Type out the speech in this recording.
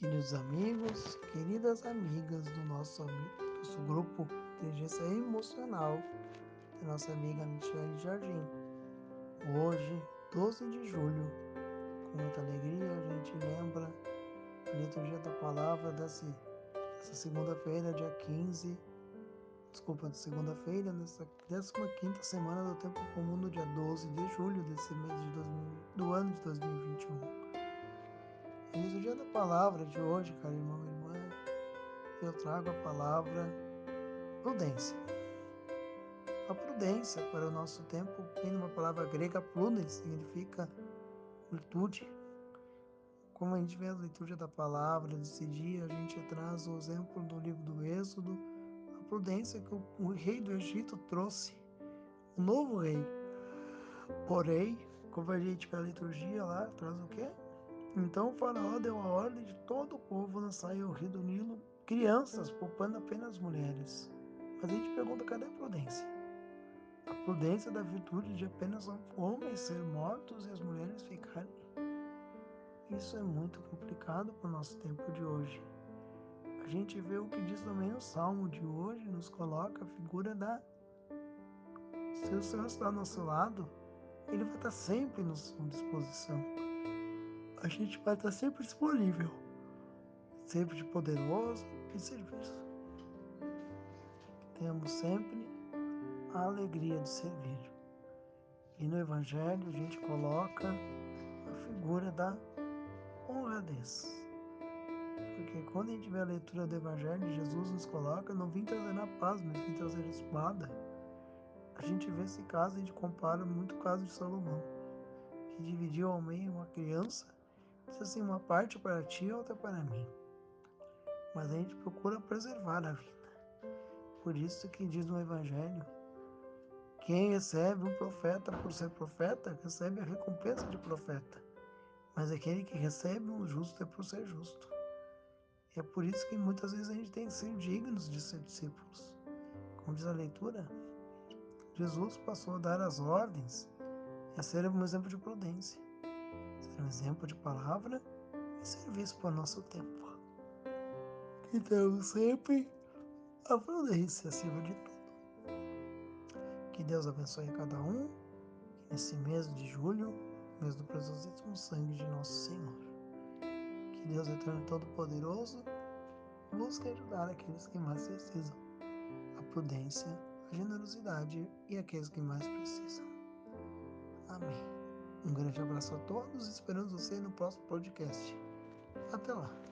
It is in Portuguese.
Queridos amigos, queridas amigas do nosso, nosso grupo Inteligência Emocional, da nossa amiga Michelle Jardim. Hoje, 12 de julho, com muita alegria, a gente lembra a liturgia da palavra dessa, dessa segunda-feira, dia 15, desculpa, de segunda-feira, nessa 15 semana do tempo comum, no dia 12 de julho desse mês de 2000, do ano de 2021. Dia da palavra de hoje, cara irmão e irmã. Eu trago a palavra prudência. A prudência para o nosso tempo vem uma palavra grega prudens, significa virtude. Como a gente vê a leitura da palavra desse dia, a gente traz o exemplo do livro do Êxodo, a prudência que o, o rei do Egito trouxe, o novo rei. Porém, como a gente vê a liturgia lá, traz o quê? Então o faraó deu a ordem de todo o povo lançar ao rio do Nilo crianças, poupando apenas mulheres. Mas a gente pergunta, cadê a prudência? A prudência da virtude de apenas homens ser mortos e as mulheres ficarem. Isso é muito complicado para o nosso tempo de hoje. A gente vê o que diz também o Salmo de hoje, nos coloca a figura da. Se o Senhor está ao nosso lado, Ele vai estar sempre sua disposição a gente vai estar sempre disponível, sempre de poderoso e serviço. Temos sempre a alegria de servir. E no Evangelho a gente coloca a figura da honradez. Porque quando a gente vê a leitura do Evangelho, Jesus nos coloca, não vim trazer a paz, mas vim trazer a espada. A gente vê esse caso, a gente compara muito o caso de Salomão, que dividiu ao meio uma criança Diz assim, uma parte para ti e outra para mim. Mas a gente procura preservar a vida. Por isso que diz no Evangelho, quem recebe um profeta por ser profeta, recebe a recompensa de profeta. Mas aquele que recebe um justo é por ser justo. É por isso que muitas vezes a gente tem que ser dignos de ser discípulos. Como diz a leitura, Jesus passou a dar as ordens a ser um exemplo de prudência ser um exemplo de palavra e serviço para o nosso tempo. Que temos sempre a prudência acima de tudo. Que Deus abençoe cada um, nesse mês de julho, mês do preciosíssimo sangue de nosso Senhor. Que Deus Eterno Todo-Poderoso busque ajudar aqueles que mais precisam, a prudência, a generosidade e aqueles que mais precisam. Amém. Um grande abraço a todos esperamos você no próximo podcast. Até lá!